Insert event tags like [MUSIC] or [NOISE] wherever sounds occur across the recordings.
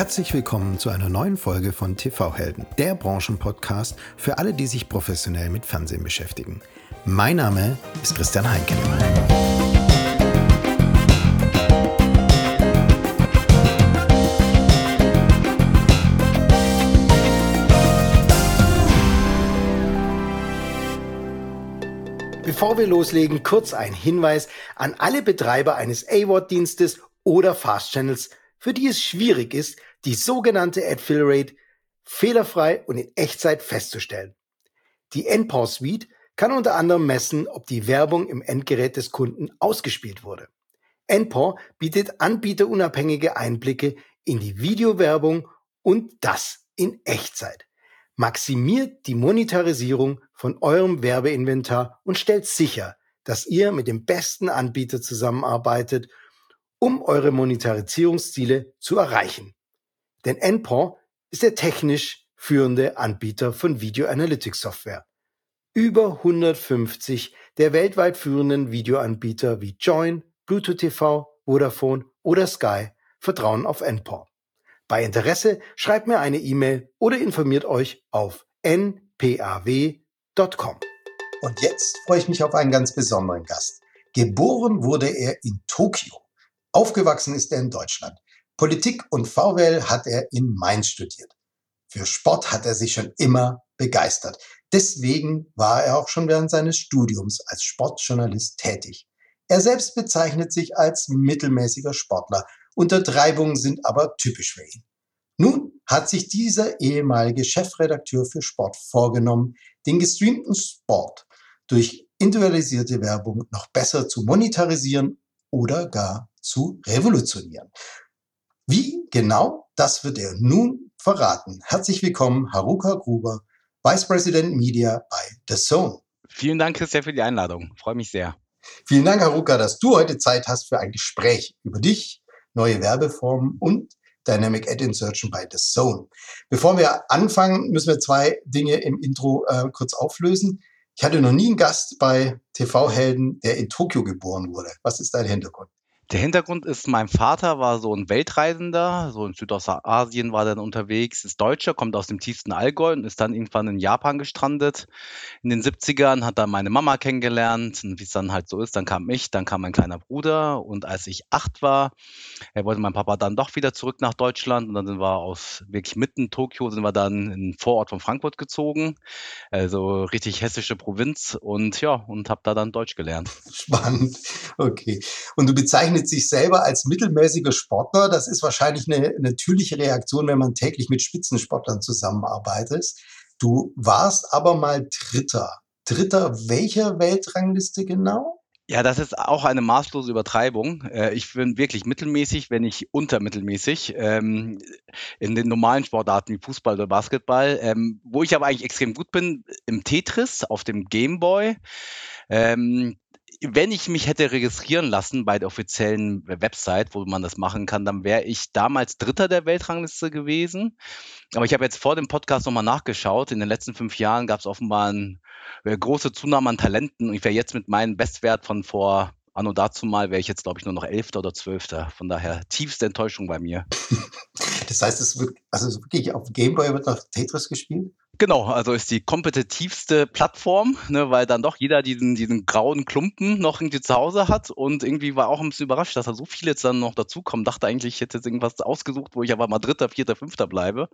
Herzlich willkommen zu einer neuen Folge von TV Helden, der Branchenpodcast für alle, die sich professionell mit Fernsehen beschäftigen. Mein Name ist Christian Heinke. Bevor wir loslegen, kurz ein Hinweis an alle Betreiber eines AWOD-Dienstes oder Fast Channels, für die es schwierig ist, die sogenannte Ad-Fill Rate fehlerfrei und in Echtzeit festzustellen. Die NPAW Suite kann unter anderem messen, ob die Werbung im Endgerät des Kunden ausgespielt wurde. NPAW bietet anbieterunabhängige Einblicke in die Videowerbung und das in Echtzeit. Maximiert die Monetarisierung von eurem Werbeinventar und stellt sicher, dass ihr mit dem besten Anbieter zusammenarbeitet, um eure Monetarisierungsziele zu erreichen. Denn NPAW ist der technisch führende Anbieter von Video Analytics Software. Über 150 der weltweit führenden Videoanbieter wie Join, Bluetooth TV, Vodafone oder Sky vertrauen auf NPAW. Bei Interesse schreibt mir eine E-Mail oder informiert euch auf npaw.com. Und jetzt freue ich mich auf einen ganz besonderen Gast. Geboren wurde er in Tokio. Aufgewachsen ist er in Deutschland. Politik und VWL hat er in Mainz studiert. Für Sport hat er sich schon immer begeistert. Deswegen war er auch schon während seines Studiums als Sportjournalist tätig. Er selbst bezeichnet sich als mittelmäßiger Sportler. Untertreibungen sind aber typisch für ihn. Nun hat sich dieser ehemalige Chefredakteur für Sport vorgenommen, den gestreamten Sport durch individualisierte Werbung noch besser zu monetarisieren oder gar zu revolutionieren. Wie genau, das wird er nun verraten. Herzlich willkommen, Haruka Gruber, Vice President Media bei The Zone. Vielen Dank, Christian, für die Einladung. Freue mich sehr. Vielen Dank, Haruka, dass du heute Zeit hast für ein Gespräch über dich, neue Werbeformen und Dynamic Ad Insertion bei The Zone. Bevor wir anfangen, müssen wir zwei Dinge im Intro äh, kurz auflösen. Ich hatte noch nie einen Gast bei TV-Helden, der in Tokio geboren wurde. Was ist dein Hintergrund? Der Hintergrund ist, mein Vater war so ein Weltreisender, so in Südostasien war er dann unterwegs, ist Deutscher, kommt aus dem tiefsten Allgäu und ist dann irgendwann in Japan gestrandet. In den 70ern hat er meine Mama kennengelernt und wie es dann halt so ist, dann kam ich, dann kam mein kleiner Bruder und als ich acht war, wollte mein Papa dann doch wieder zurück nach Deutschland und dann sind wir aus wirklich mitten Tokio, sind wir dann in den Vorort von Frankfurt gezogen, also richtig hessische Provinz und ja, und habe da dann Deutsch gelernt. Spannend, okay. Und du bezeichnest bezeichnet sich selber als mittelmäßiger Sportler. Das ist wahrscheinlich eine natürliche Reaktion, wenn man täglich mit Spitzensportlern zusammenarbeitet. Du warst aber mal Dritter. Dritter welcher Weltrangliste genau? Ja, das ist auch eine maßlose Übertreibung. Äh, ich bin wirklich mittelmäßig, wenn nicht untermittelmäßig, ähm, in den normalen Sportarten wie Fußball oder Basketball. Ähm, wo ich aber eigentlich extrem gut bin, im Tetris auf dem Gameboy. Wenn ich mich hätte registrieren lassen bei der offiziellen Website, wo man das machen kann, dann wäre ich damals Dritter der Weltrangliste gewesen. Aber ich habe jetzt vor dem Podcast nochmal nachgeschaut. In den letzten fünf Jahren gab es offenbar eine äh, große Zunahme an Talenten. Und ich wäre jetzt mit meinem Bestwert von vor Anno dazu mal wäre ich jetzt, glaube ich, nur noch Elfter oder Zwölfter. Von daher tiefste Enttäuschung bei mir. Das heißt, es wird, also wirklich auf Gameboy wird noch Tetris gespielt? Genau, also ist die kompetitivste Plattform, ne, weil dann doch jeder diesen, diesen grauen Klumpen noch irgendwie zu Hause hat und irgendwie war auch ein bisschen überrascht, dass da so viele jetzt dann noch dazukommen. Dachte eigentlich, ich hätte jetzt irgendwas ausgesucht, wo ich aber mal Dritter, Vierter, Fünfter bleibe.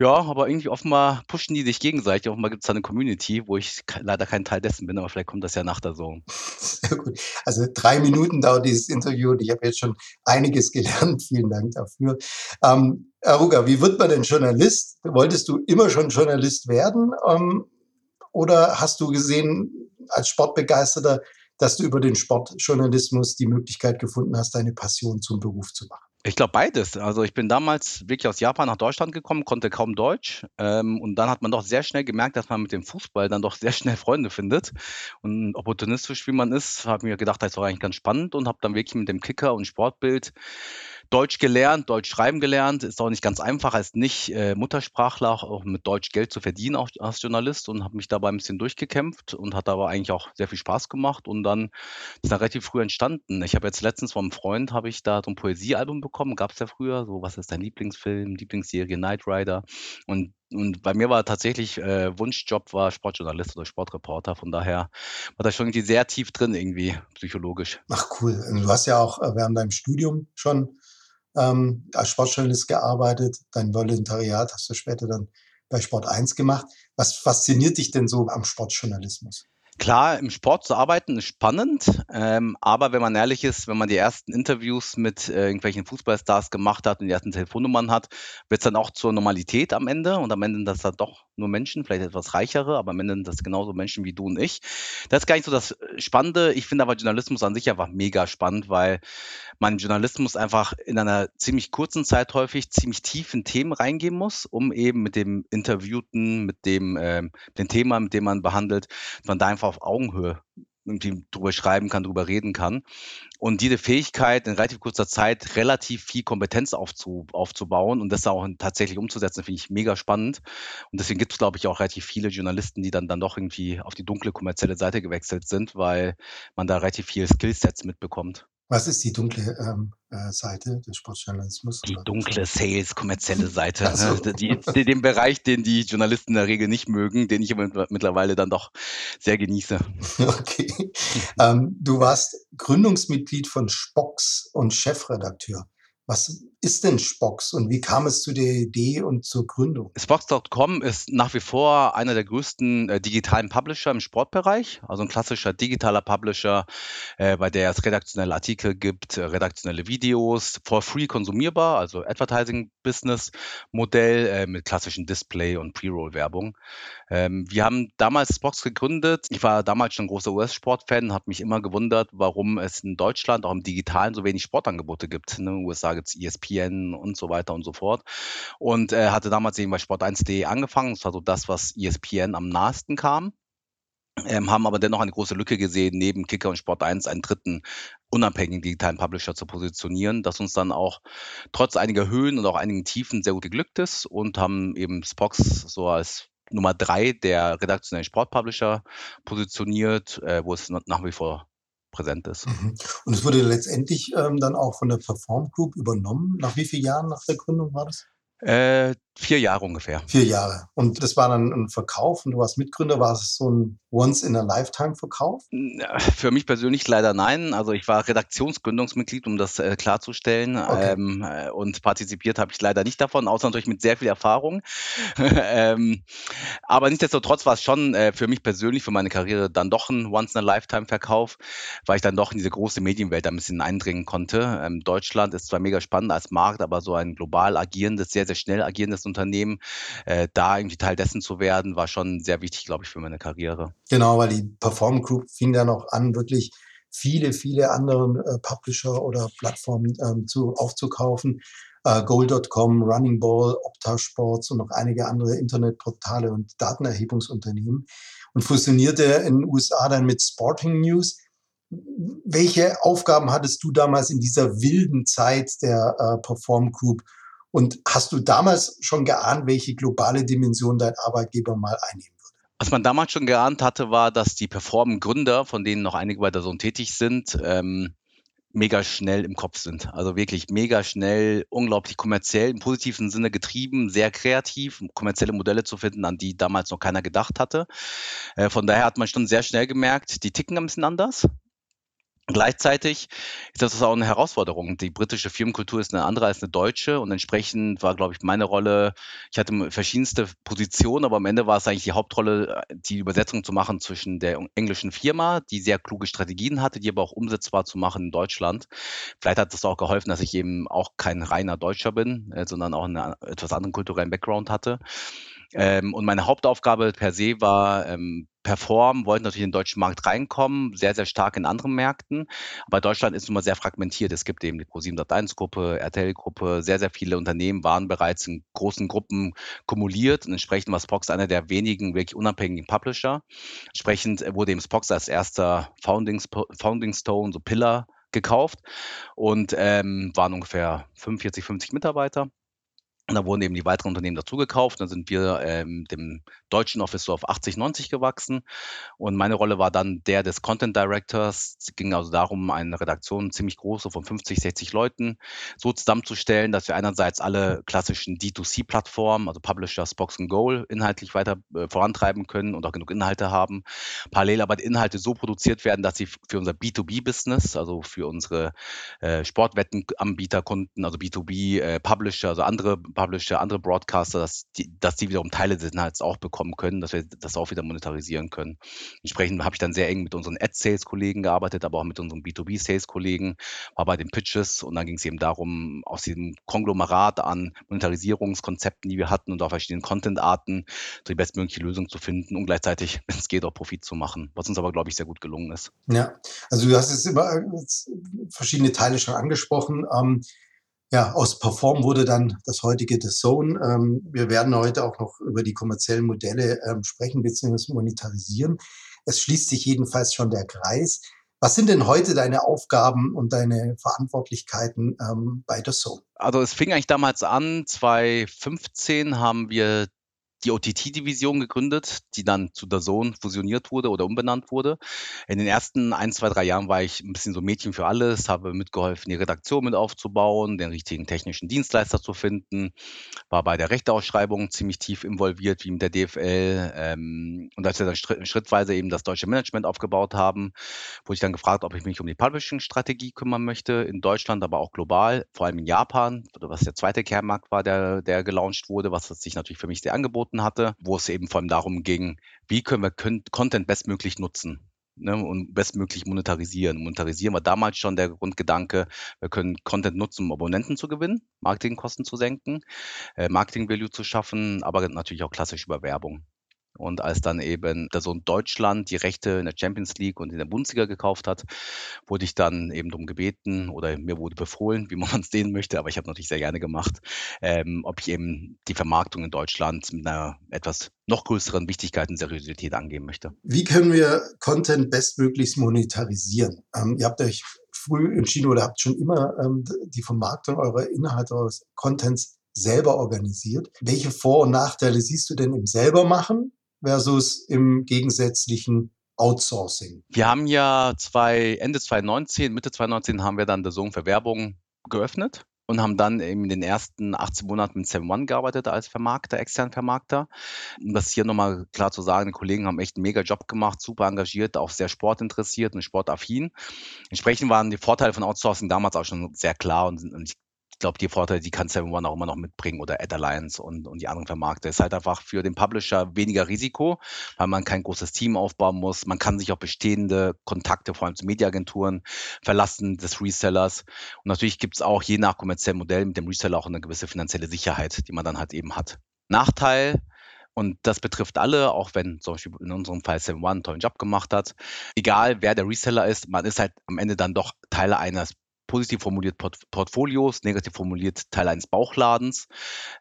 Ja, aber irgendwie offenbar pushen die sich gegenseitig. Offenbar gibt es da eine Community, wo ich leider kein Teil dessen bin, aber vielleicht kommt das ja nach der. Sehr gut. Also drei Minuten dauert dieses Interview und ich habe jetzt schon einiges gelernt. [LAUGHS] Vielen Dank dafür. Ähm, Aruga, wie wird man denn Journalist? Wolltest du immer schon Journalist werden? Ähm, oder hast du gesehen, als Sportbegeisterter, dass du über den Sportjournalismus die Möglichkeit gefunden hast, deine Passion zum Beruf zu machen? Ich glaube beides. Also ich bin damals wirklich aus Japan nach Deutschland gekommen, konnte kaum Deutsch. Ähm, und dann hat man doch sehr schnell gemerkt, dass man mit dem Fußball dann doch sehr schnell Freunde findet. Und opportunistisch wie man ist, habe ich mir gedacht, das ist doch eigentlich ganz spannend und habe dann wirklich mit dem Kicker und Sportbild Deutsch gelernt, Deutsch schreiben gelernt, ist auch nicht ganz einfach als nicht äh, Muttersprachler auch mit Deutsch Geld zu verdienen, auch als Journalist und habe mich dabei ein bisschen durchgekämpft und hat aber eigentlich auch sehr viel Spaß gemacht und dann ist dann relativ früh entstanden. Ich habe jetzt letztens vom Freund habe ich da so ein Poesiealbum bekommen, gab es ja früher, so was ist dein Lieblingsfilm, Lieblingsserie Knight Rider und und bei mir war tatsächlich äh, Wunschjob war Sportjournalist oder Sportreporter. Von daher war das schon irgendwie sehr tief drin, irgendwie psychologisch. Ach cool. Du hast ja auch äh, während deinem Studium schon ähm, als Sportjournalist gearbeitet. Dein Volontariat hast du später dann bei Sport 1 gemacht. Was fasziniert dich denn so am Sportjournalismus? Klar, im Sport zu arbeiten ist spannend, ähm, aber wenn man ehrlich ist, wenn man die ersten Interviews mit äh, irgendwelchen Fußballstars gemacht hat und die ersten Telefonnummern hat, wird es dann auch zur Normalität am Ende und am Ende sind das dann doch nur Menschen, vielleicht etwas reichere, aber am Ende sind das genauso Menschen wie du und ich. Das ist gar nicht so das Spannende. Ich finde aber Journalismus an sich einfach mega spannend, weil man Journalismus einfach in einer ziemlich kurzen Zeit häufig ziemlich tief in Themen reingehen muss, um eben mit dem Interviewten, mit dem, äh, mit dem Thema, mit dem man behandelt, man da einfach auf Augenhöhe irgendwie drüber schreiben kann, drüber reden kann. Und diese Fähigkeit, in relativ kurzer Zeit relativ viel Kompetenz aufzu, aufzubauen und das auch tatsächlich umzusetzen, finde ich mega spannend. Und deswegen gibt es, glaube ich, auch relativ viele Journalisten, die dann, dann doch irgendwie auf die dunkle kommerzielle Seite gewechselt sind, weil man da relativ viele Skillsets mitbekommt. Was ist die dunkle ähm, äh, Seite des Sportjournalismus? Die dunkle Sales, kommerzielle Seite. Ne? So. Die, die, den Bereich, den die Journalisten in der Regel nicht mögen, den ich mittlerweile dann doch sehr genieße. [LAUGHS] Okay. ähm, du warst Gründungsmitglied von Spox und Chefredakteur. Was ist denn Spox und wie kam es zu der Idee und zur Gründung? Spox.com ist nach wie vor einer der größten äh, digitalen Publisher im Sportbereich, also ein klassischer digitaler Publisher, äh, bei der es redaktionelle Artikel gibt, äh, redaktionelle Videos, for free konsumierbar, also Advertising-Business-Modell äh, mit klassischen Display- und Pre-Roll-Werbung. Ähm, wir haben damals Spox gegründet. Ich war damals schon großer US-Sportfan, habe mich immer gewundert, warum es in Deutschland auch im Digitalen so wenig Sportangebote gibt. In den USA gibt es ESPN und so weiter und so fort. Und äh, hatte damals eben bei Sport1.de angefangen. Das war so das, was ESPN am nahesten kam. Ähm, haben aber dennoch eine große Lücke gesehen, neben Kicker und Sport 1 einen dritten unabhängigen digitalen Publisher zu positionieren, das uns dann auch trotz einiger Höhen und auch einigen Tiefen sehr gut geglückt ist und haben eben Spox so als Nummer drei der redaktionellen Sportpublisher positioniert, äh, wo es nach wie vor präsent ist. Mhm. Und es wurde letztendlich ähm, dann auch von der Perform Group übernommen. Nach wie vielen Jahren nach der Gründung war das? Äh, vier Jahre ungefähr. Vier Jahre. Und das war dann ein Verkauf und du warst Mitgründer. War es so ein Once-in-a-Lifetime-Verkauf? Für mich persönlich leider nein. Also ich war Redaktionsgründungsmitglied, um das äh, klarzustellen. Okay. Ähm, äh, und partizipiert habe ich leider nicht davon, außer natürlich mit sehr viel Erfahrung. [LAUGHS] ähm, aber nichtsdestotrotz war es schon äh, für mich persönlich, für meine Karriere dann doch ein Once-in-a-Lifetime-Verkauf, weil ich dann doch in diese große Medienwelt ein bisschen eindringen konnte. Ähm, Deutschland ist zwar mega spannend als Markt, aber so ein global agierendes, sehr, sehr schnell agierendes Unternehmen, äh, da irgendwie Teil dessen zu werden, war schon sehr wichtig, glaube ich, für meine Karriere. Genau, weil die Perform Group fing dann auch an, wirklich viele, viele andere äh, Publisher oder Plattformen ähm, zu, aufzukaufen. Äh, Goal.com, Running Ball, Opta Sports und noch einige andere Internetportale und Datenerhebungsunternehmen und fusionierte in den USA dann mit Sporting News. Welche Aufgaben hattest du damals in dieser wilden Zeit der äh, Perform Group und hast du damals schon geahnt, welche globale Dimension dein Arbeitgeber mal einnehmen würde? Was man damals schon geahnt hatte, war, dass die Perform-Gründer, von denen noch einige bei der Sohn tätig sind, ähm, mega schnell im Kopf sind. Also wirklich mega schnell, unglaublich kommerziell, im positiven Sinne getrieben, sehr kreativ, kommerzielle Modelle zu finden, an die damals noch keiner gedacht hatte. Äh, von daher hat man schon sehr schnell gemerkt, die ticken ein bisschen anders. Gleichzeitig ist das auch eine Herausforderung. Die britische Firmenkultur ist eine andere als eine deutsche und entsprechend war, glaube ich, meine Rolle, ich hatte verschiedenste Positionen, aber am Ende war es eigentlich die Hauptrolle, die Übersetzung zu machen zwischen der englischen Firma, die sehr kluge Strategien hatte, die aber auch umsetzbar zu machen in Deutschland. Vielleicht hat das auch geholfen, dass ich eben auch kein reiner Deutscher bin, äh, sondern auch einen etwas anderen kulturellen Background hatte. Ähm, und meine Hauptaufgabe per se war, ähm, performen, wollten natürlich in den deutschen Markt reinkommen, sehr, sehr stark in anderen Märkten. Aber Deutschland ist nun mal sehr fragmentiert. Es gibt eben die Pro701-Gruppe, RTL-Gruppe, sehr, sehr viele Unternehmen waren bereits in großen Gruppen kumuliert und entsprechend war Spox einer der wenigen wirklich unabhängigen Publisher. Entsprechend wurde eben Spox als erster Founding, Founding Stone, so Pillar gekauft und ähm, waren ungefähr 45, 50 Mitarbeiter. Und da wurden eben die weiteren Unternehmen dazugekauft. Dann sind wir ähm, dem deutschen Office so auf 80, 90 gewachsen. Und meine Rolle war dann der des Content Directors. Es ging also darum, eine Redaktion ziemlich groß, so von 50, 60 Leuten, so zusammenzustellen, dass wir einerseits alle klassischen D2C-Plattformen, also Publishers, Box and Goal, inhaltlich weiter äh, vorantreiben können und auch genug Inhalte haben. Parallel aber die Inhalte so produziert werden, dass sie für unser B2B-Business, also für unsere äh, Sportwettenanbieterkunden, also B2B, äh, Publisher, also andere Publisher, andere Broadcaster, dass die, dass die wiederum Teile des Inhalts auch bekommen können, dass wir das auch wieder monetarisieren können. Entsprechend habe ich dann sehr eng mit unseren Ad-Sales-Kollegen gearbeitet, aber auch mit unseren B2B-Sales-Kollegen, war bei den Pitches und dann ging es eben darum, aus diesem Konglomerat an Monetarisierungskonzepten, die wir hatten und auch verschiedenen Content-Arten, die bestmögliche Lösung zu finden und gleichzeitig, [LAUGHS] wenn es geht, auch Profit zu machen, was uns aber, glaube ich, sehr gut gelungen ist. Ja, also du hast jetzt immer verschiedene Teile schon angesprochen. Ähm, ja, aus Perform wurde dann das heutige The Zone. Ähm, wir werden heute auch noch über die kommerziellen Modelle ähm, sprechen bzw. monetarisieren. Es schließt sich jedenfalls schon der Kreis. Was sind denn heute deine Aufgaben und deine Verantwortlichkeiten ähm, bei The Zone? Also es fing eigentlich damals an, 2015 haben wir die OTT-Division gegründet, die dann zu der Zone fusioniert wurde oder umbenannt wurde. In den ersten ein, zwei, drei Jahren war ich ein bisschen so Mädchen für alles, habe mitgeholfen, die Redaktion mit aufzubauen, den richtigen technischen Dienstleister zu finden, war bei der Rechteausschreibung ziemlich tief involviert, wie mit der DFL. Ähm, und als wir dann schrittweise eben das deutsche Management aufgebaut haben, wurde ich dann gefragt, ob ich mich um die Publishing-Strategie kümmern möchte, in Deutschland, aber auch global, vor allem in Japan, was der zweite Kernmarkt war, der, der gelauncht wurde, was sich natürlich für mich sehr angeboten angeboten hatte, wo es eben vor allem darum ging, wie können wir Content bestmöglich nutzen. Ne, und bestmöglich monetarisieren. Monetarisieren war damals schon der Grundgedanke, wir können Content nutzen, um Abonnenten zu gewinnen, Marketingkosten zu senken, äh, Marketing-Value zu schaffen, aber natürlich auch klassisch über Werbung. Und als dann eben der Sohn Deutschland die Rechte in der Champions League und in der Bundesliga gekauft hat, wurde ich dann eben darum gebeten oder mir wurde befohlen, wie [LAUGHS] man es sehen möchte, aber ich habe natürlich sehr gerne gemacht, ähm, ob ich eben die Vermarktung in Deutschland mit einer etwas noch größeren Wichtigkeit und Seriosität angehen möchte. Wie können wir Content bestmöglichst monetarisieren? Ähm, ihr habt euch früh entschieden oder habt schon immer ähm, die Vermarktung eurer Inhalte, eures Contents selber organisiert. Welche Vor- und Nachteile siehst du denn im selber machen versus im gegensätzlichen Outsourcing? Wir haben ja zwei, Ende 2019, Mitte 2019 haben wir dann der Zone für Werbung geöffnet und haben dann in den ersten 18 Monaten mit 7 One gearbeitet als Vermarkter, extern Vermarkter. Um das hier nochmal klar zu sagen, die Kollegen haben echt einen mega Job gemacht, super engagiert, auch sehr sportinteressiert und sportaffin. Entsprechend waren die Vorteile von Outsourcing damals auch schon sehr klar und, und ich ich glaube, die Vorteile, die kann Seven One auch immer noch mitbringen oder Ad Alliance und, und die anderen Vermarkter. ist halt einfach für den Publisher weniger Risiko, weil man kein großes Team aufbauen muss. Man kann sich auf bestehende Kontakte, vor allem zu Mediaagenturen, verlassen des Resellers. Und natürlich gibt es auch je nach kommerziellem Modell mit dem Reseller auch eine gewisse finanzielle Sicherheit, die man dann halt eben hat. Nachteil, und das betrifft alle, auch wenn zum Beispiel in unserem Fall Seven One einen tollen Job gemacht hat. Egal wer der Reseller ist, man ist halt am Ende dann doch Teile eines positiv formuliert Port Portfolios, negativ formuliert Teil eines Bauchladens.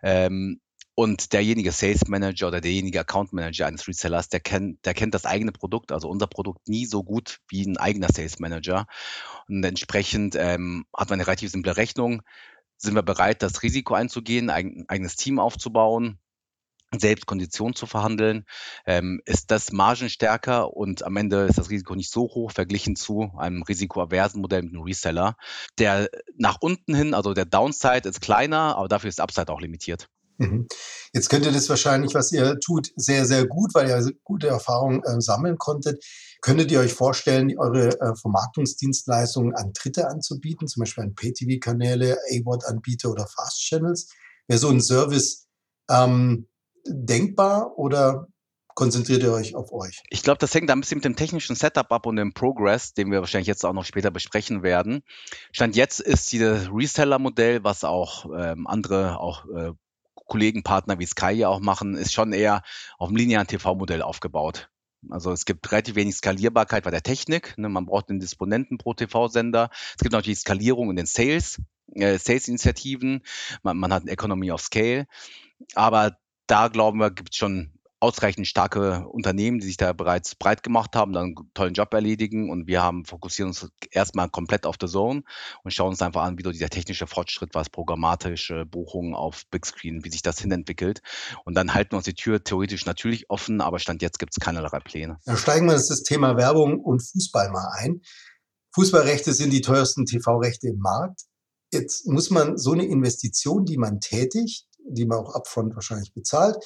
Ähm, und derjenige Sales Manager oder derjenige Account Manager eines Resellers, der kennt, der kennt das eigene Produkt, also unser Produkt nie so gut wie ein eigener Sales Manager. Und entsprechend ähm, hat man eine relativ simple Rechnung. Sind wir bereit, das Risiko einzugehen, ein eigenes Team aufzubauen, selbst Konditionen zu verhandeln, ähm, ist das margenstärker und am Ende ist das Risiko nicht so hoch verglichen zu einem risikoaversen Modell mit einem Reseller. Der nach unten hin, also der Downside ist kleiner, aber dafür ist Upside auch limitiert. Mhm. Jetzt könnt ihr das wahrscheinlich, was ihr tut, sehr, sehr gut, weil ihr gute Erfahrungen äh, sammeln konntet. Könntet ihr euch vorstellen, eure äh, Vermarktungsdienstleistungen an Dritte anzubieten, zum Beispiel an Pay-TV-Kanäle, A-Word-Anbieter oder Fast-Channels? Wäre so ein Service ähm, denkbar oder konzentriert ihr euch auf euch? Ich glaube, das hängt ein bisschen mit dem technischen Setup ab und dem Progress, den wir wahrscheinlich jetzt auch noch später besprechen werden. Stand jetzt ist dieses Reseller-Modell, was auch ähm, andere, auch äh, Kollegen, Partner wie Sky ja auch machen, ist schon eher auf dem linearen TV-Modell aufgebaut. Also es gibt relativ wenig Skalierbarkeit bei der Technik. Ne? Man braucht einen Disponenten pro TV-Sender. Es gibt natürlich Skalierung in den Sales, äh, Sales-Initiativen. Man, man hat eine Economy of Scale. Aber da glauben wir, gibt es schon ausreichend starke Unternehmen, die sich da bereits breit gemacht haben, dann einen tollen Job erledigen und wir haben fokussieren uns erstmal komplett auf the Zone und schauen uns einfach an, wie dieser technische Fortschritt, was programmatische Buchungen auf Big Screen, wie sich das hinentwickelt und dann halten wir uns die Tür theoretisch natürlich offen, aber Stand jetzt gibt es keinerlei Pläne. Dann steigen wir das Thema Werbung und Fußball mal ein. Fußballrechte sind die teuersten TV-Rechte im Markt. Jetzt muss man so eine Investition, die man tätigt, die man auch upfront wahrscheinlich bezahlt,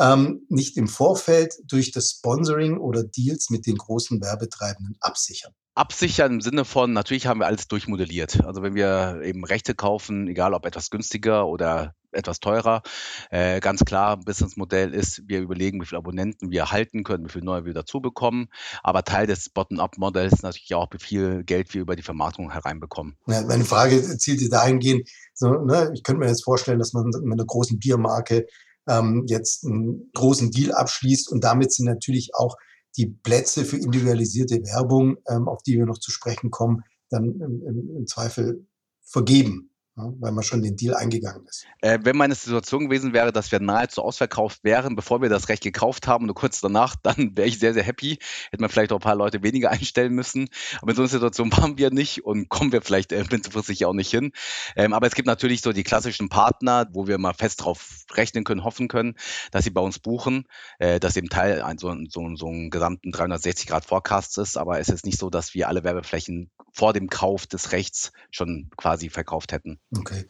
ähm, nicht im Vorfeld durch das Sponsoring oder Deals mit den großen Werbetreibenden absichern. Absichern im Sinne von, natürlich haben wir alles durchmodelliert. Also wenn wir eben Rechte kaufen, egal ob etwas günstiger oder etwas teurer, äh, ganz klar, Businessmodell ist, wir überlegen, wie viele Abonnenten wir halten können, wie viele neue wir dazu bekommen. Aber Teil des Bottom-up-Modells ist natürlich auch, wie viel Geld wir über die Vermarktung hereinbekommen. Ja, meine Frage zielte dahingehend, so, ne, ich könnte mir jetzt vorstellen, dass man mit einer großen Biermarke ähm, jetzt einen großen Deal abschließt. Und damit sind natürlich auch die Plätze für individualisierte Werbung, ähm, auf die wir noch zu sprechen kommen, dann im, im, im Zweifel vergeben weil man schon den Deal eingegangen ist. Äh, wenn meine Situation gewesen wäre, dass wir nahezu ausverkauft wären, bevor wir das Recht gekauft haben, nur kurz danach, [LAUGHS] dann wäre ich sehr, sehr happy. Hätte man vielleicht auch ein paar Leute weniger einstellen müssen. Aber in so einer Situation [LAUGHS] waren wir nicht und kommen wir vielleicht äh, mittelfristig auch nicht hin. Ähm, aber es gibt natürlich so die klassischen Partner, wo wir mal fest drauf rechnen können, hoffen können, dass sie bei uns buchen, äh, dass eben Teil ein, so, so, so ein gesamten 360-Grad-Forecast ist. Aber es ist nicht so, dass wir alle Werbeflächen vor dem Kauf des Rechts schon quasi verkauft hätten. Okay.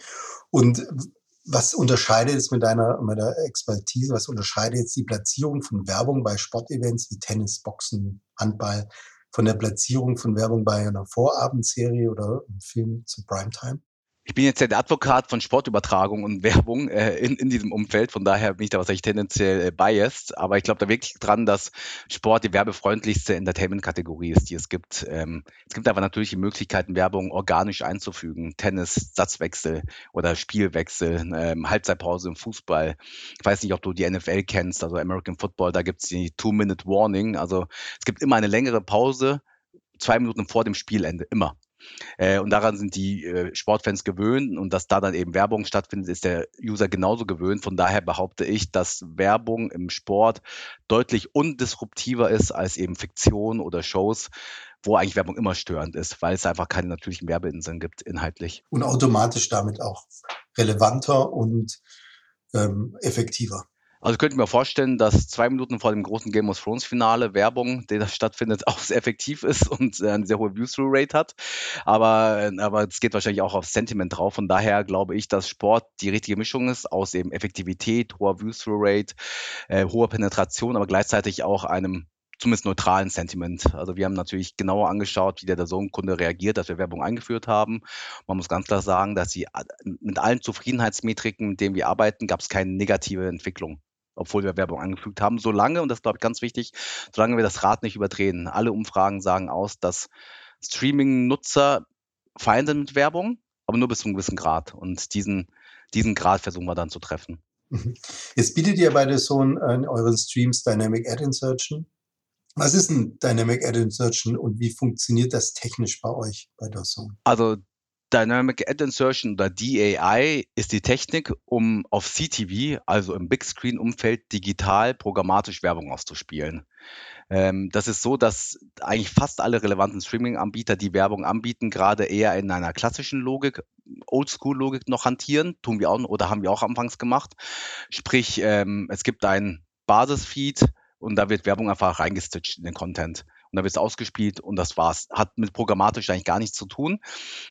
Und was unterscheidet jetzt mit deiner, mit deiner Expertise, was unterscheidet jetzt die Platzierung von Werbung bei Sportevents wie Tennis, Boxen, Handball von der Platzierung von Werbung bei einer Vorabendserie oder einem Film zu Primetime? Ich bin jetzt ja der Advokat von Sportübertragung und Werbung äh, in, in diesem Umfeld, von daher bin ich da wahrscheinlich tendenziell äh, biased, aber ich glaube da wirklich dran, dass Sport die werbefreundlichste Entertainment-Kategorie ist, die es gibt. Ähm, es gibt aber natürlich die Möglichkeiten, Werbung organisch einzufügen, Tennis, Satzwechsel oder Spielwechsel, ähm, Halbzeitpause im Fußball. Ich weiß nicht, ob du die NFL kennst, also American Football, da gibt es die Two-Minute-Warning, also es gibt immer eine längere Pause, zwei Minuten vor dem Spielende, immer. Äh, und daran sind die äh, Sportfans gewöhnt und dass da dann eben Werbung stattfindet, ist der User genauso gewöhnt. Von daher behaupte ich, dass Werbung im Sport deutlich undisruptiver ist als eben Fiktion oder Shows, wo eigentlich Werbung immer störend ist, weil es einfach keine natürlichen Werbeinseln gibt, inhaltlich. Und automatisch damit auch relevanter und ähm, effektiver. Also ich könnte mir vorstellen, dass zwei Minuten vor dem großen Game of Thrones Finale Werbung, die da stattfindet, [LAUGHS] auch sehr effektiv ist und äh, eine sehr hohe View-Through-Rate hat. Aber, äh, aber es geht wahrscheinlich auch auf Sentiment drauf. Von daher glaube ich, dass Sport die richtige Mischung ist aus eben Effektivität, hoher View-Through-Rate, äh, hoher Penetration, aber gleichzeitig auch einem zumindest neutralen Sentiment. Also wir haben natürlich genauer angeschaut, wie der Dazone-Kunde reagiert, dass wir Werbung eingeführt haben. Man muss ganz klar sagen, dass sie mit allen Zufriedenheitsmetriken, mit denen wir arbeiten, gab es keine negative Entwicklung obwohl wir Werbung angefügt haben, solange, und das glaube ich ganz wichtig, solange wir das Rad nicht überdrehen. Alle Umfragen sagen aus, dass Streaming-Nutzer fein sind mit Werbung, aber nur bis zu einem gewissen Grad. Und diesen, diesen Grad versuchen wir dann zu treffen. Mhm. Jetzt bietet ihr bei so in euren Streams Dynamic Ad Insertion. Was ist ein Dynamic Ad Insertion und wie funktioniert das technisch bei euch bei Dawson? Also Dynamic Ad Insertion oder DAI ist die Technik, um auf CTV, also im Big Screen Umfeld, digital programmatisch Werbung auszuspielen. Ähm, das ist so, dass eigentlich fast alle relevanten Streaming-Anbieter, die Werbung anbieten, gerade eher in einer klassischen Logik, Oldschool-Logik noch hantieren. Tun wir auch oder haben wir auch anfangs gemacht. Sprich, ähm, es gibt ein Basisfeed und da wird Werbung einfach reingestitcht in den Content und dann wird es ausgespielt und das war's. Hat mit programmatisch eigentlich gar nichts zu tun.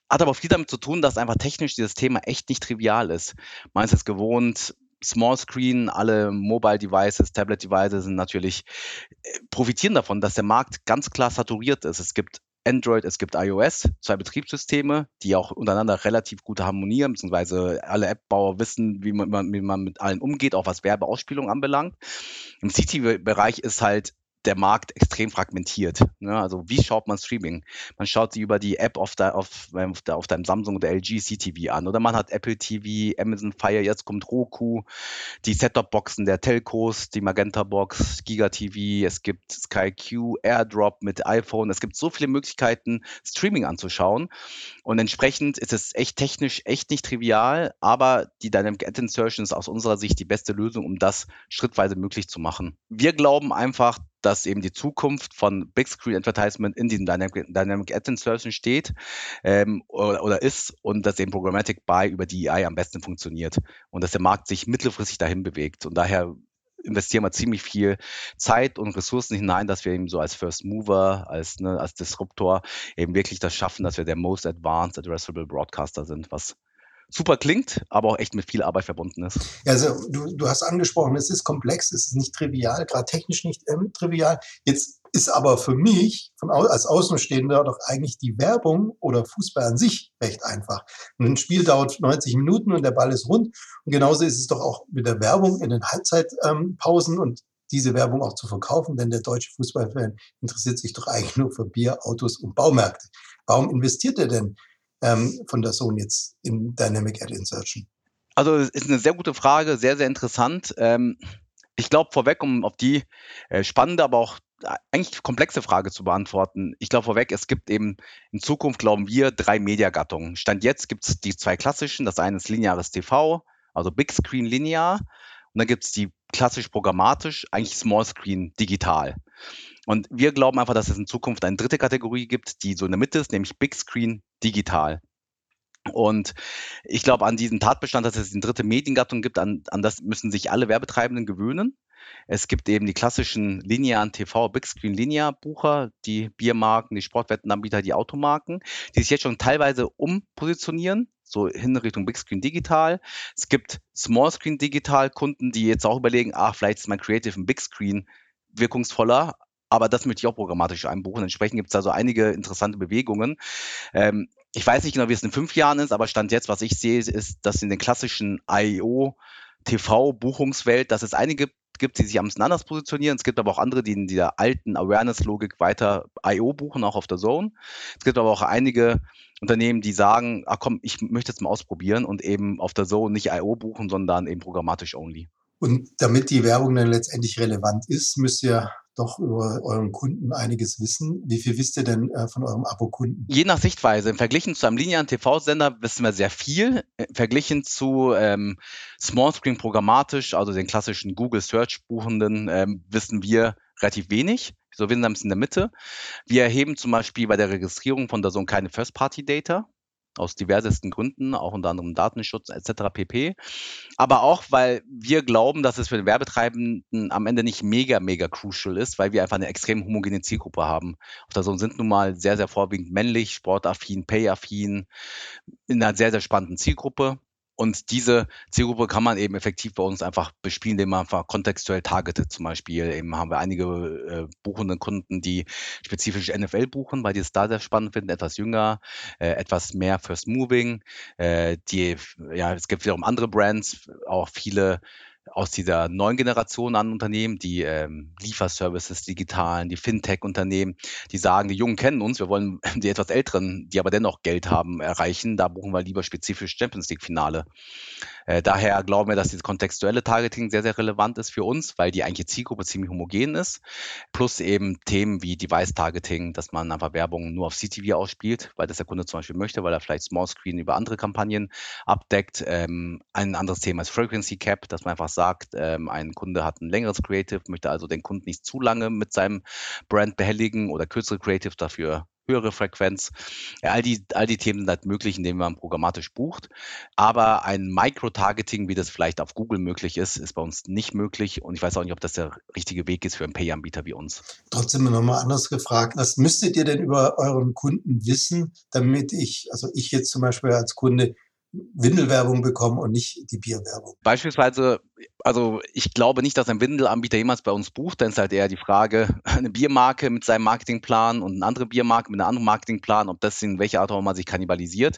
Hat aber viel damit zu tun, dass einfach technisch dieses Thema echt nicht trivial ist. Man ist es gewohnt, Small Screen, alle Mobile Devices, Tablet Devices sind natürlich, äh, profitieren davon, dass der Markt ganz klar saturiert ist. Es gibt Android, es gibt iOS, zwei Betriebssysteme, die auch untereinander relativ gut harmonieren, beziehungsweise alle App-Bauer wissen, wie man, wie man mit allen umgeht, auch was Werbeausspielung anbelangt. Im CT-Bereich ist halt der Markt extrem fragmentiert. Ne? Also wie schaut man Streaming? Man schaut sie über die App auf, der, auf, auf, deinem Samsung oder LG CTV an oder man hat Apple TV, Amazon Fire, jetzt kommt Roku, die Set-Top-Boxen der Telcos, die Magenta Box, Giga TV, es gibt Sky Q, AirDrop mit iPhone. Es gibt so viele Möglichkeiten, Streaming anzuschauen und entsprechend ist es echt technisch echt nicht trivial, aber die Dynamic Ad Insertion ist aus unserer Sicht die beste Lösung, um das schrittweise möglich zu machen. Wir glauben einfach, dass eben die Zukunft von Big Screen Advertisement in diesem Dynamic, Dynamic Ad Insertion steht ähm, oder, oder, ist und dass eben Programmatic Buy über DEI am besten funktioniert und dass der Markt sich mittelfristig dahin bewegt. Und daher investieren wir ziemlich viel Zeit und Ressourcen hinein, dass wir eben so als First Mover, als, ne, als Disruptor eben wirklich das schaffen, dass wir der most advanced addressable Broadcaster sind, was super klingt, aber auch echt mit viel Arbeit verbunden ist. Also du, du hast angesprochen, es ist komplex, es ist nicht trivial, gerade technisch nicht ähm, trivial. Jetzt ist aber für mich von, als Außenstehender doch eigentlich die Werbung oder Fußball an sich recht einfach. Ein Spiel dauert 90 Minuten und der Ball ist rund. Und genauso ist es doch auch mit der Werbung in den Halbzeitpausen ähm, und diese Werbung auch zu verkaufen, denn der deutsche Fußballfan interessiert sich doch eigentlich nur für Bier, Autos und Baumärkte. Warum investiert er denn ähm, von der Sohn jetzt in Dynamic Ad Insertion? Also ist eine sehr gute Frage, sehr, sehr interessant. Ähm, ich glaube vorweg, um auf die äh, spannende, aber auch äh, eigentlich komplexe Frage zu beantworten. Ich glaube vorweg, es gibt eben in Zukunft, glauben wir, drei Mediagattungen. Stand jetzt gibt es die zwei klassischen. Das eine ist lineares TV, also Big Screen linear. Und dann gibt es die klassisch programmatisch, eigentlich Small Screen digital. Und wir glauben einfach, dass es in Zukunft eine dritte Kategorie gibt, die so in der Mitte ist, nämlich Big Screen digital. Und ich glaube an diesen Tatbestand, dass es eine dritte Mediengattung gibt, an, an das müssen sich alle Werbetreibenden gewöhnen. Es gibt eben die klassischen linearen TV, Big Screen Linear Bucher, die Biermarken, die Sportwettenanbieter, die Automarken, die sich jetzt schon teilweise umpositionieren, so hin Richtung Big Screen Digital. Es gibt Small Screen Digital Kunden, die jetzt auch überlegen, ach, vielleicht ist mein Creative ein Big Screen wirkungsvoller, aber das möchte ich auch programmatisch einbuchen. Entsprechend gibt es da so einige interessante Bewegungen. Ähm, ich weiß nicht genau, wie es in fünf Jahren ist, aber Stand jetzt, was ich sehe, ist, dass in den klassischen IO TV-Buchungswelt, dass es einige gibt, die sich am anders positionieren. Es gibt aber auch andere, die in dieser alten Awareness-Logik weiter IO buchen, auch auf der Zone. Es gibt aber auch einige Unternehmen, die sagen, ach komm, ich möchte jetzt mal ausprobieren und eben auf der Zone nicht IO buchen, sondern eben programmatisch only. Und damit die Werbung dann letztendlich relevant ist, müsst ihr doch über euren Kunden einiges wissen. Wie viel wisst ihr denn äh, von eurem Abo-Kunden? Je nach Sichtweise. Im Verglichen zu einem linearen TV-Sender wissen wir sehr viel. Im Verglichen zu ähm, Smallscreen programmatisch, also den klassischen Google Search Buchenden, ähm, wissen wir relativ wenig. So, wir sind in der Mitte. Wir erheben zum Beispiel bei der Registrierung von der so keine First-Party-Data aus diversesten Gründen, auch unter anderem Datenschutz etc. pp. Aber auch, weil wir glauben, dass es für den Werbetreibenden am Ende nicht mega, mega crucial ist, weil wir einfach eine extrem homogene Zielgruppe haben. Auf der Zone sind nun mal sehr, sehr vorwiegend männlich, sportaffin, payaffin, in einer sehr, sehr spannenden Zielgruppe. Und diese Zielgruppe kann man eben effektiv bei uns einfach bespielen, indem man einfach kontextuell targetet. Zum Beispiel eben haben wir einige äh, buchende Kunden, die spezifisch NFL buchen, weil die es da sehr spannend finden, etwas jünger, äh, etwas mehr First Moving. Äh, die, ja, es gibt wiederum andere Brands, auch viele aus dieser neuen Generation an Unternehmen, die ähm, Lieferservices, digitalen, die Fintech-Unternehmen, die sagen, die Jungen kennen uns, wir wollen [LAUGHS] die etwas Älteren, die aber dennoch Geld haben, erreichen. Da buchen wir lieber spezifisch Champions League-Finale. Äh, daher glauben wir, dass dieses kontextuelle Targeting sehr, sehr relevant ist für uns, weil die eigentliche Zielgruppe ziemlich homogen ist. Plus eben Themen wie Device-Targeting, dass man einfach Werbung nur auf CTV ausspielt, weil das der Kunde zum Beispiel möchte, weil er vielleicht Small Screen über andere Kampagnen abdeckt. Ähm, ein anderes Thema ist Frequency Cap, dass man einfach sagt, ähm, ein Kunde hat ein längeres Creative, möchte also den Kunden nicht zu lange mit seinem Brand behelligen oder kürzere Creative dafür höhere Frequenz. All, die, all die Themen sind halt möglich, indem man programmatisch bucht. Aber ein Micro-Targeting, wie das vielleicht auf Google möglich ist, ist bei uns nicht möglich. Und ich weiß auch nicht, ob das der richtige Weg ist für einen Pay-Anbieter wie uns. Trotzdem nochmal anders gefragt. Was müsstet ihr denn über euren Kunden wissen, damit ich, also ich jetzt zum Beispiel als Kunde Windelwerbung bekommen und nicht die Bierwerbung. Beispielsweise Also ich glaube nicht, dass ein Windelanbieter jemals bei uns bucht. Dann ist halt eher die Frage, [LAUGHS] eine Biermarke mit seinem Marketingplan und eine andere Biermarke mit einem anderen Marketingplan, ob das in welcher Art auch immer sich kannibalisiert.